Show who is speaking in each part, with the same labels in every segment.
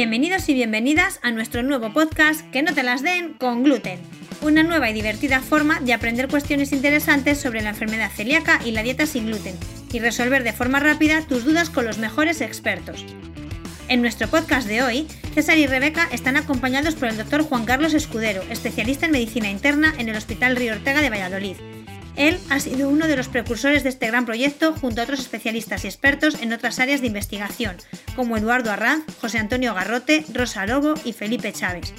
Speaker 1: Bienvenidos y bienvenidas a nuestro nuevo podcast Que no te las den con gluten, una nueva y divertida forma de aprender cuestiones interesantes sobre la enfermedad celíaca y la dieta sin gluten, y resolver de forma rápida tus dudas con los mejores expertos. En nuestro podcast de hoy, César y Rebeca están acompañados por el doctor Juan Carlos Escudero, especialista en medicina interna en el Hospital Río Ortega de Valladolid, él ha sido uno de los precursores de este gran proyecto junto a otros especialistas y expertos en otras áreas de investigación, como Eduardo Arranz, José Antonio Garrote, Rosa Lobo y Felipe Chávez.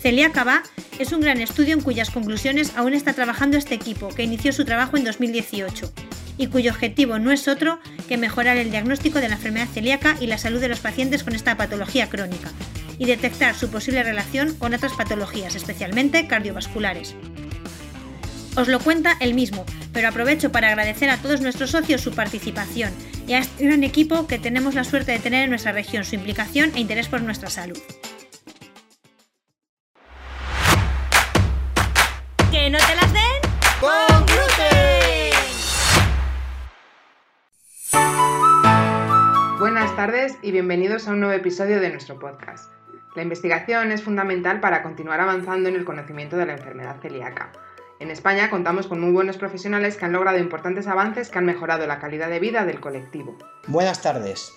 Speaker 1: Celia Cabá es un gran estudio en cuyas conclusiones aún está trabajando este equipo, que inició su trabajo en 2018 y cuyo objetivo no es otro que mejorar el diagnóstico de la enfermedad celíaca y la salud de los pacientes con esta patología crónica y detectar su posible relación con otras patologías, especialmente cardiovasculares. Os lo cuenta él mismo, pero aprovecho para agradecer a todos nuestros socios su participación y a este gran equipo que tenemos la suerte de tener en nuestra región, su implicación e interés por nuestra salud. ¡Que no te las den! ¡Con gluten!
Speaker 2: Buenas tardes y bienvenidos a un nuevo episodio de nuestro podcast. La investigación es fundamental para continuar avanzando en el conocimiento de la enfermedad celíaca en España contamos con muy buenos profesionales que han logrado importantes avances que han mejorado la calidad de vida del colectivo.
Speaker 3: Buenas tardes.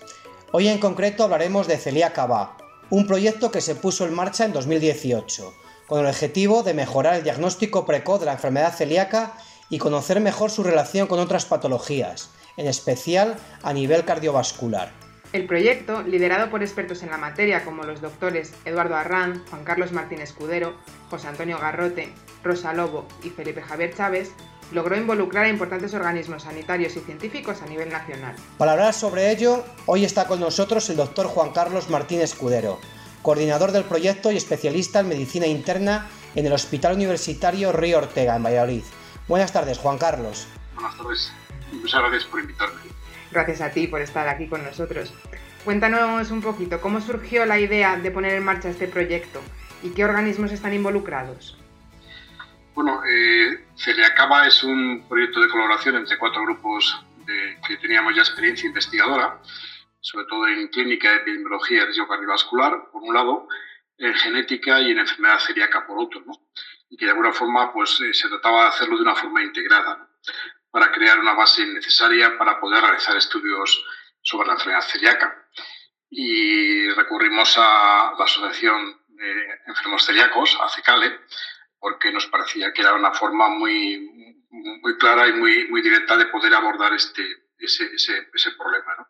Speaker 3: Hoy en concreto hablaremos de Celíaca Va, un proyecto que se puso en marcha en 2018, con el objetivo de mejorar el diagnóstico precoz de la enfermedad celíaca y conocer mejor su relación con otras patologías, en especial a nivel cardiovascular.
Speaker 2: El proyecto, liderado por expertos en la materia como los doctores Eduardo Arranz, Juan Carlos Martín Escudero, José Antonio Garrote, Rosa Lobo y Felipe Javier Chávez, logró involucrar a importantes organismos sanitarios y científicos a nivel nacional.
Speaker 3: Para hablar sobre ello, hoy está con nosotros el doctor Juan Carlos Martín Escudero, coordinador del proyecto y especialista en medicina interna en el Hospital Universitario Río Ortega, en Valladolid. Buenas tardes, Juan Carlos.
Speaker 4: Buenas tardes muchas gracias por invitarme.
Speaker 2: Gracias a ti por estar aquí con nosotros. Cuéntanos un poquito, ¿cómo surgió la idea de poner en marcha este proyecto y qué organismos están involucrados?
Speaker 4: Bueno, eh, es un proyecto de colaboración entre cuatro grupos que teníamos ya experiencia investigadora, sobre todo en clínica, epidemiología y riesgo cardiovascular, por un lado, en genética y en enfermedad celíaca, por otro, ¿no? y que de alguna forma pues, eh, se trataba de hacerlo de una forma integrada para crear una base necesaria para poder realizar estudios sobre la enfermedad celíaca. Y recurrimos a la Asociación de Enfermos Celíacos, a CECALE, porque nos parecía que era una forma muy, muy clara y muy, muy directa de poder abordar este, ese, ese, problema.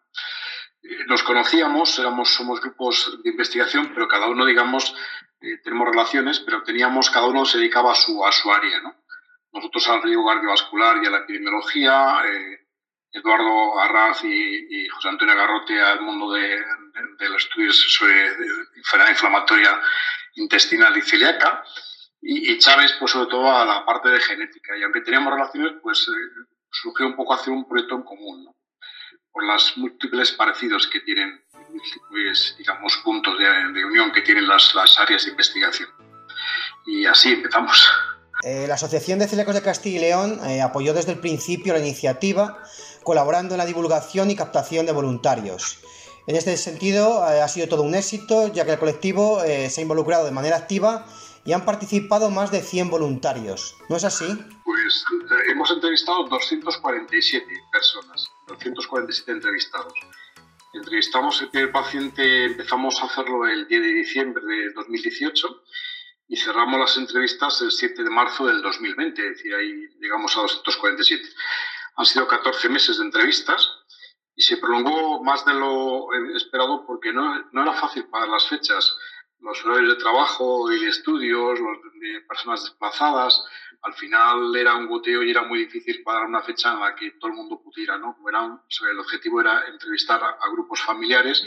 Speaker 4: Eh, nos conocíamos, éramos, somos grupos de investigación, pero cada uno, digamos, eh, tenemos relaciones, pero teníamos, cada uno se dedicaba a su, a su área. ¿no? nosotros al riesgo cardiovascular y a la epidemiología, eh, Eduardo Arraz y, José Antonio Garrote al mundo de, los estudios sobre enfermedad inflamatoria intestinal y celíaca, y, Chávez, pues sobre todo a la parte de genética. Y aunque teníamos relaciones, pues eh, surgió un poco hacer un proyecto en común, ¿no? por los múltiples parecidos que tienen, múltiples, digamos, puntos de, unión que tienen las, las áreas de investigación. Y así empezamos.
Speaker 3: Eh, la Asociación de Celíacos de Castilla y León eh, apoyó desde el principio la iniciativa, colaborando en la divulgación y captación de voluntarios. En este sentido, eh, ha sido todo un éxito, ya que el colectivo se ha involucrado de manera activa y han participado más de 100 voluntarios. ¿No es así?
Speaker 4: Pues hemos entrevistado 247 personas, 247 entrevistados. Entrevistamos el paciente, empezamos a hacerlo el 10 de diciembre de 2018 y cerramos las entrevistas el 7 de marzo del 2020, es decir, ahí llegamos a 247. Han sido 14 meses de entrevistas y se prolongó más de lo esperado porque no, no era fácil para las fechas. Los horarios de trabajo y de estudios, los de personas desplazadas, al final era un goteo y era muy difícil para una fecha en la que todo el mundo pudiera, ¿no? Era el objetivo era entrevistar a, a grupos familiares,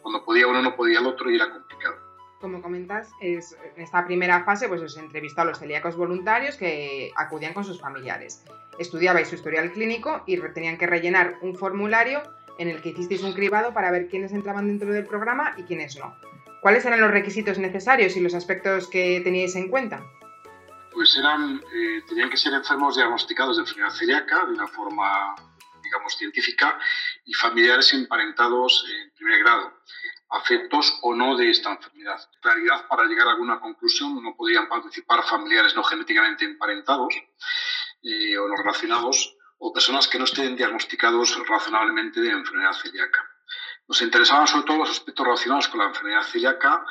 Speaker 4: cuando podía uno no podía el otro y era complicado
Speaker 2: como comentas, es, en esta primera fase pues os entrevistó a los celíacos voluntarios que acudían con sus familiares. Estudiabais su historial clínico y tenían que rellenar un formulario en el que hicisteis un cribado para ver quiénes entraban dentro del programa y quiénes no. ¿Cuáles eran los requisitos necesarios y los aspectos que teníais en cuenta?
Speaker 4: Pues eran, eh, tenían que ser enfermos diagnosticados de enfermedad celíaca de una forma, digamos, científica y familiares emparentados en primer grado afectos o no de esta enfermedad. En realidad, para llegar a alguna conclusión, no podían participar familiares no genéticamente emparentados eh, o no relacionados o personas que no estén diagnosticados razonablemente de enfermedad celíaca. Nos interesaban sobre todo los aspectos relacionados con la enfermedad celíaca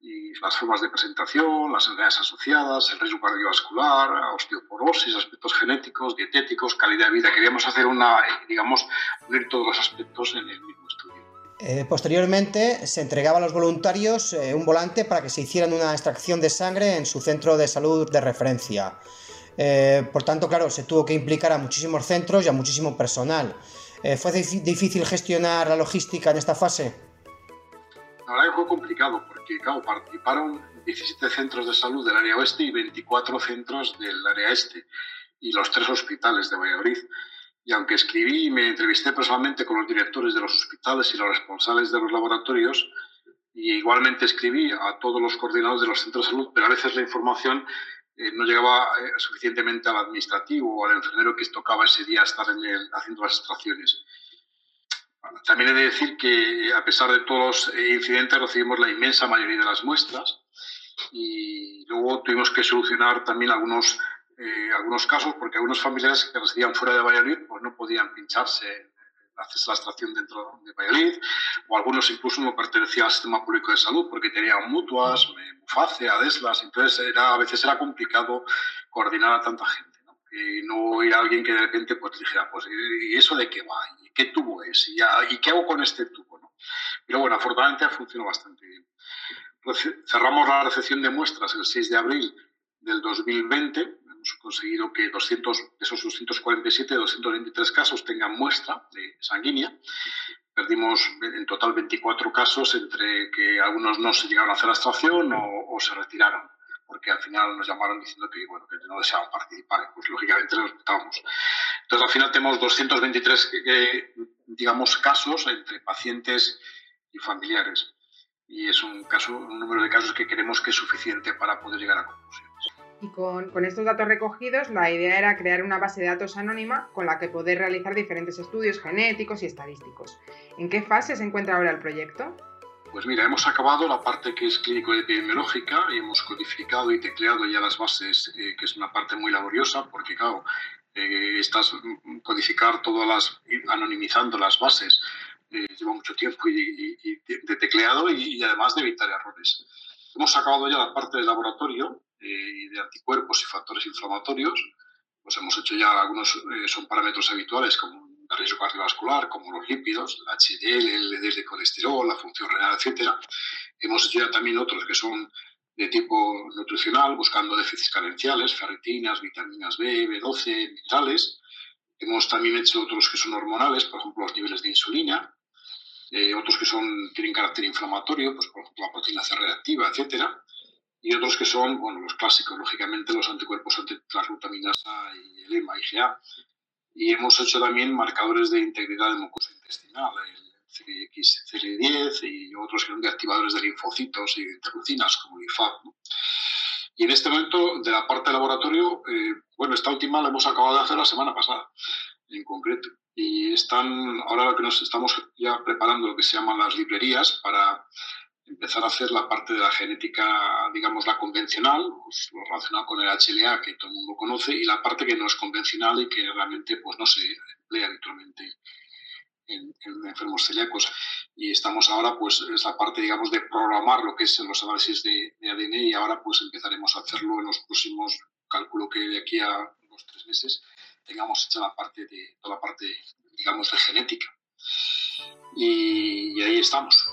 Speaker 4: y las formas de presentación, las enfermedades asociadas, el riesgo cardiovascular, osteoporosis, aspectos genéticos, dietéticos, calidad de vida. Queríamos hacer una, digamos, unir todos los aspectos en el mismo estudio.
Speaker 3: Eh, posteriormente se entregaba a los voluntarios eh, un volante para que se hicieran una extracción de sangre en su centro de salud de referencia. Eh, por tanto, claro, se tuvo que implicar a muchísimos centros y a muchísimo personal. ¿Fue difícil gestionar la logística en esta fase?
Speaker 4: La verdad que fue complicado porque, claro, participaron 17 centros de salud del área oeste y 24 centros del área este y los tres hospitales de Valladolid. Y aunque escribí y me entrevisté personalmente con los directores de los hospitales y los responsables de los laboratorios, y igualmente escribí a todos los coordinadores de los centros de salud, pero a veces la información eh, no llegaba eh, suficientemente al administrativo o al enfermero que tocaba ese día estar en haciendo las extracciones. También he de decir que a pesar de todos los eh, incidentes recibimos la inmensa mayoría de las muestras y luego tuvimos que solucionar también algunos, algunos casos porque algunos familiares que residían fuera de Valladolid pues no podían pincharse hacer la extracción dentro de Valladolid, o algunos incluso no pertenecían al sistema público de salud porque tenían mutuas, Muface, Adeslas, entonces era, a veces era complicado coordinar a tanta gente y no ir a alguien que de repente pues dijera, pues ¿y eso de qué va? ¿Y qué tubo es? ¿Y, qué hago con este tubo? ¿no? Pero bueno, afortunadamente funcionado bastante bien. Pues cerramos la recepción de muestras el 6 de abril del 2020. Hemos conseguido que 200, esos 247, 223 casos tengan muestra de sanguínea. Perdimos en total 24 casos entre que algunos no se llegaron a hacer la extracción o se retiraron porque al final nos llamaron diciendo que, bueno, no deseaban participar, pues lógicamente nos respetábamos. Entonces al final tenemos 223, eh, digamos, casos entre pacientes y familiares. Y es un, caso, un número de casos que creemos que es suficiente para poder llegar a conclusiones.
Speaker 2: Y con, con, estos datos recogidos, la idea era crear una base de datos anónima con la que poder realizar diferentes estudios genéticos y estadísticos. ¿En qué fase se encuentra ahora el proyecto?
Speaker 4: Pues mira, hemos acabado la parte que es clínico-epidemiológica y hemos codificado y tecleado ya las bases, eh, que es una parte muy laboriosa, porque claro, eh, mm, codificar todas las, anonimizando las bases, eh, lleva mucho tiempo y, de tecleado y, además de evitar errores. Hemos acabado ya la parte del laboratorio y de anticuerpos y factores inflamatorios. Pues hemos hecho ya algunos, son parámetros habituales como de riesgo cardiovascular, como los lípidos, el HDL, el LDL de colesterol, la función renal, etc. Hemos hecho ya también otros que son de tipo nutricional, buscando déficits carenciales, ferritinas, vitaminas B, B12, minerales. Hemos también hecho otros que son hormonales, por ejemplo, los niveles de insulina. Eh, otros que son, tienen carácter inflamatorio, pues por ejemplo la proteína C reactiva, etc. Y otros que son, bueno, los clásicos, lógicamente, los anticuerpos ante las glutaminas A y el EMA, IgA, y hemos hecho también marcadores de integridad de mucosa intestinal, el CXCL10 y otros que son de activadores de linfocitos y de interleucinas como el IFAP. Y en este momento, de la parte de laboratorio, eh, bueno, esta última la hemos acabado de hacer la semana pasada, en concreto. Y están, ahora lo que nos estamos ya preparando lo que se llaman las librerías para empezar a hacer la parte de la genética, digamos, la convencional, pues, lo relacionado con el HLA que todo el mundo conoce, y la parte que no es convencional y que realmente pues, no se emplea habitualmente en, enfermos celíacos. Y estamos ahora, pues, es la parte, digamos, de programar lo que es los análisis de, ADN y ahora, pues, empezaremos a hacerlo en los próximos, calculo que de aquí a unos tres meses, tengamos hecha la parte de, toda la parte, digamos, de genética. y ahí estamos.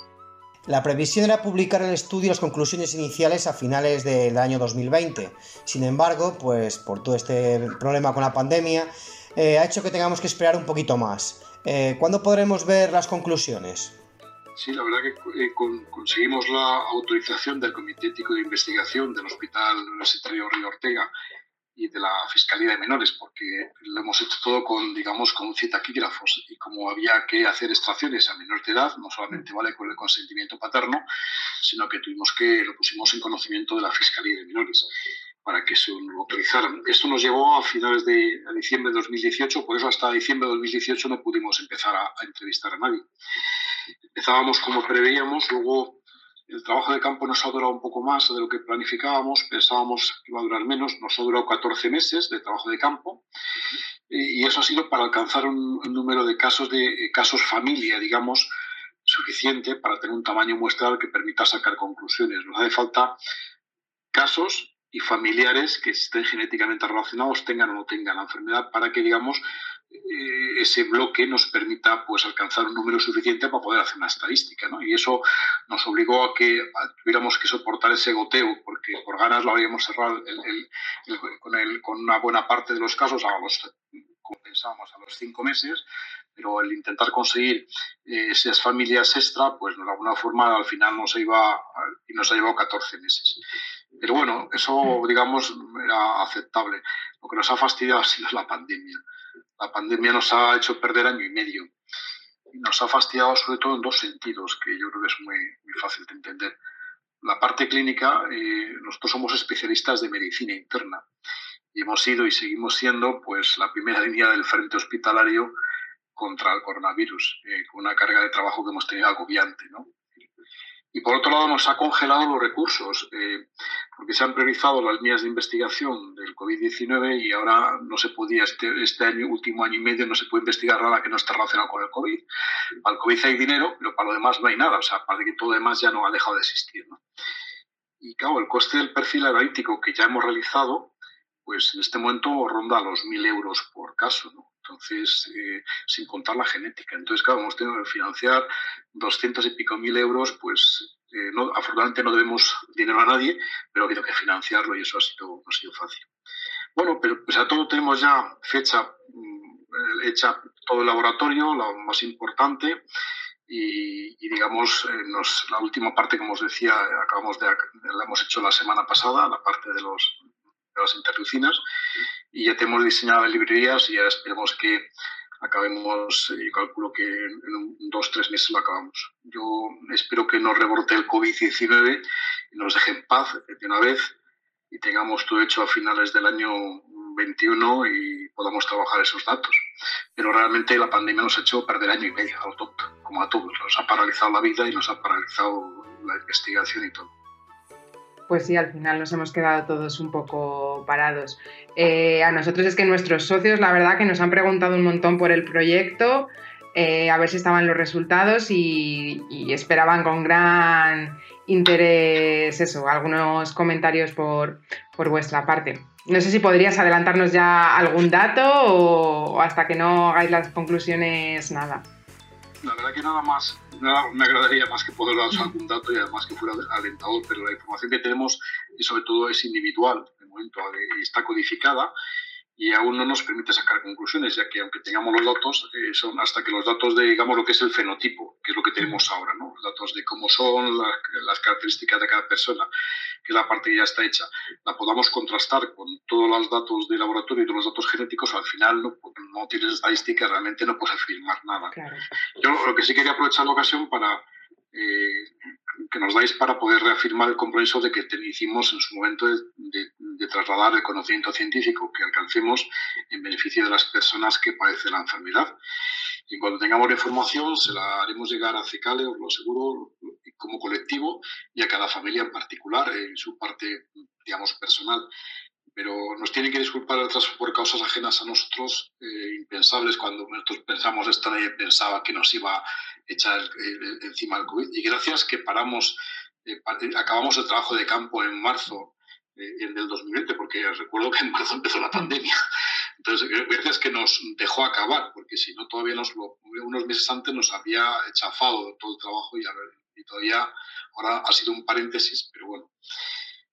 Speaker 3: La previsión era publicar el estudio y las conclusiones iniciales a finales del año 2020. Sin embargo, pues por todo este problema con la pandemia, eh, ha hecho que tengamos que esperar un poquito más. Eh, ¿Cuándo podremos ver las conclusiones?
Speaker 4: Sí, la verdad que eh, conseguimos la autorización del Comité Ético de Investigación del Hospital Universitario Río Ortega y de la Fiscalía de Menores, porque lo hemos hecho todo con, digamos, con citaquígrafos y como había que hacer extracciones a menor de edad, no solamente vale con el consentimiento paterno, sino que tuvimos que, lo pusimos en conocimiento de la Fiscalía de Menores para que se lo autorizaran. Esto nos llevó a finales de diciembre de 2018, por eso hasta diciembre de 2018 no pudimos empezar a, a entrevistar a nadie. Empezábamos como preveíamos, luego el trabajo de campo nos ha durado un poco más de lo que planificábamos, pensábamos que iba a durar menos, nos ha durado 14 meses de trabajo de campo y eso ha sido para alcanzar un, número de casos de eh, casos familia, digamos, suficiente para tener un tamaño muestral que permita sacar conclusiones. Nos hace falta casos y familiares que estén genéticamente relacionados, tengan o no tengan la enfermedad, para que, digamos, ese bloque nos permita pues alcanzar un número suficiente para poder hacer una estadística. ¿no? Y eso nos obligó a que tuviéramos que soportar ese goteo, porque por ganas lo habíamos cerrado con, con, una buena parte de los casos a los, como pensábamos, a los cinco meses, pero el intentar conseguir eh, esas familias extra, pues de alguna forma al final nos iba y nos ha llevado 14 meses. Pero bueno, eso digamos era aceptable. Lo que nos ha fastidiado ha sido la pandemia la pandemia nos ha hecho perder año y medio. Y nos ha fastidiado sobre todo en dos sentidos, que yo creo que es muy, fácil de entender. La parte clínica, eh, nosotros somos especialistas de medicina interna y hemos sido y seguimos siendo pues la primera línea del frente hospitalario contra el coronavirus, eh, con una carga de trabajo que hemos tenido agobiante. ¿no? Y por otro lado, nos ha congelado los recursos, eh, porque se han priorizado las líneas de investigación del COVID-19 y ahora no se podía, este, este, año, último año y medio, no se puede investigar nada que no esté relacionado con el COVID. Para el COVID hay dinero, pero para lo demás no hay nada, o sea, para que todo lo demás ya no ha dejado de existir. Y claro, el coste del perfil analítico que ya hemos realizado, pues en este momento ronda los 1.000 euros por caso, ¿no? Entonces, eh, sin contar la genética. Entonces, claro, hemos tenido que financiar 200 y pico mil euros, pues eh, no, afortunadamente no debemos dinero a nadie, pero ha habido que financiarlo y eso ha sido, ha sido fácil. Bueno, pero pues a todo tenemos ya fecha mm, hecha todo el laboratorio, lo más importante, y, digamos, eh, nos, la última parte, como os decía, acabamos de, la hemos hecho la semana pasada, la parte de, los, las interleucinas, y ya tenemos diseñado librerías y ya esperemos que acabemos, eh, yo calculo que en dos, tres meses lo acabamos. Yo espero que no rebote el COVID-19 y nos deje en paz de una vez y tengamos todo hecho a finales del año 21 y podamos trabajar esos datos. Pero realmente la pandemia nos ha hecho perder año y medio, como a todos. Nos ha paralizado la vida y nos ha paralizado la investigación y todo
Speaker 2: pues sí, al final nos hemos quedado todos un poco parados. Eh, a nosotros es que nuestros socios, la verdad, que nos han preguntado un montón por el proyecto, eh, a ver si estaban los resultados y, esperaban con gran interés eso, algunos comentarios por, vuestra parte. No sé si podrías adelantarnos ya algún dato o hasta que no hagáis las conclusiones, nada
Speaker 4: la verdad que nada más, nada me agradaría más que poder daros algún dato y además que fuera alentador, pero la información que tenemos y sobre todo es individual, de momento está codificada y aún no nos permite sacar conclusiones, ya que aunque tengamos los datos, eh, son hasta que los datos de, digamos, lo que es el fenotipo, que es lo que tenemos ahora, ¿no? Los datos de cómo son las características de cada persona, que es la parte que ya está hecha, la podamos contrastar con todos los datos de laboratorio y todos los datos genéticos, al final no, no tienes estadística, realmente no puedes afirmar nada. Yo lo que sí quería aprovechar la ocasión para eh, que nos dais para poder reafirmar el compromiso de que hicimos en su momento de, trasladar el conocimiento científico que alcancemos en beneficio de las personas que padecen la enfermedad. Y cuando tengamos la información se la haremos llegar a CECALE, os lo aseguro, como colectivo y a cada familia en particular, en su parte, digamos, personal pero nos tienen que disculpar otras por causas ajenas a nosotros, eh, impensables cuando nosotros pensamos esto, nadie pensaba que nos iba a echar encima el COVID. Y gracias que paramos, eh, acabamos el trabajo de campo en marzo eh, del 2020, porque recuerdo que en marzo empezó la pandemia. Entonces, gracias que nos dejó acabar, porque si no, todavía nos unos meses antes nos había echafado todo el trabajo y, y todavía ahora ha sido un paréntesis, pero bueno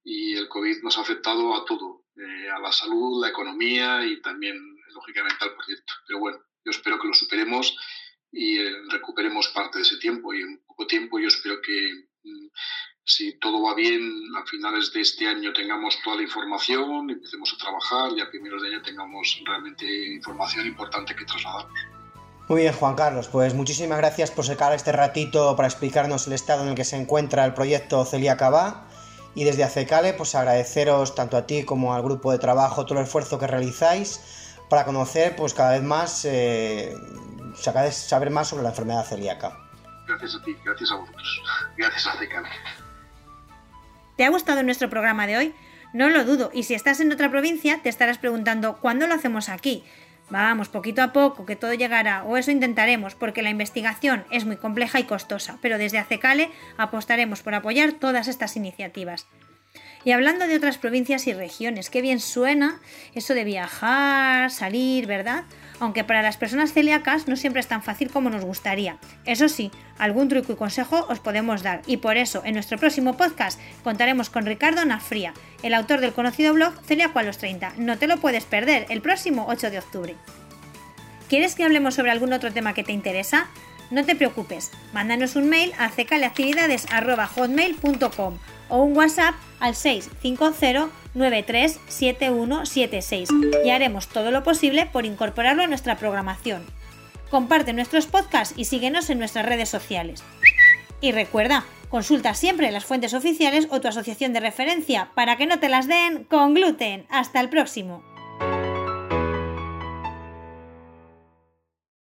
Speaker 4: y el COVID nos ha afectado a todo, eh, a la salud, la economía y también, lógicamente, al proyecto. Pero bueno, yo espero que lo superemos y eh, recuperemos parte de ese tiempo y en poco tiempo yo espero que mm, si todo va bien, a finales de este año tengamos toda la información, empecemos a trabajar y a primeros de año tengamos realmente información importante que trasladar.
Speaker 3: Muy bien, Juan Carlos, pues muchísimas gracias por sacar este ratito para explicarnos el estado en el que se encuentra el proyecto Celia Cabá y desde ACECALE, pues agradeceros tanto a ti como al grupo de trabajo todo el esfuerzo que realizáis para conocer pues cada vez más, eh, saber más sobre la enfermedad celíaca.
Speaker 4: gracias a ti, gracias a vosotros, gracias a CECAL.
Speaker 1: ¿Te ha gustado nuestro programa de hoy? No lo dudo, y si estás en otra provincia te estarás preguntando ¿cuándo lo hacemos aquí? Vamos, poquito a poco, que todo llegará, o eso intentaremos, porque la investigación es muy compleja y costosa, pero desde ACECALE apostaremos por apoyar todas estas iniciativas. Y hablando de otras provincias y regiones, qué bien suena eso de viajar, salir, ¿verdad? Aunque para las personas celíacas no siempre es tan fácil como nos gustaría. Eso sí, algún truco y consejo os podemos dar y por eso en nuestro próximo podcast contaremos con Ricardo Nafría, el autor del conocido blog Celíaco a los 30. No te lo puedes perder el próximo 8 de octubre. ¿Quieres que hablemos sobre algún otro tema que te interesa? No te preocupes, mándanos un mail a cecaleactividades.hotmail.com o un WhatsApp al 650-937176 y haremos todo lo posible por incorporarlo a nuestra programación. Comparte nuestros podcasts y síguenos en nuestras redes sociales. Y recuerda, consulta siempre las fuentes oficiales o tu asociación de referencia para que no te las den con gluten. Hasta el próximo.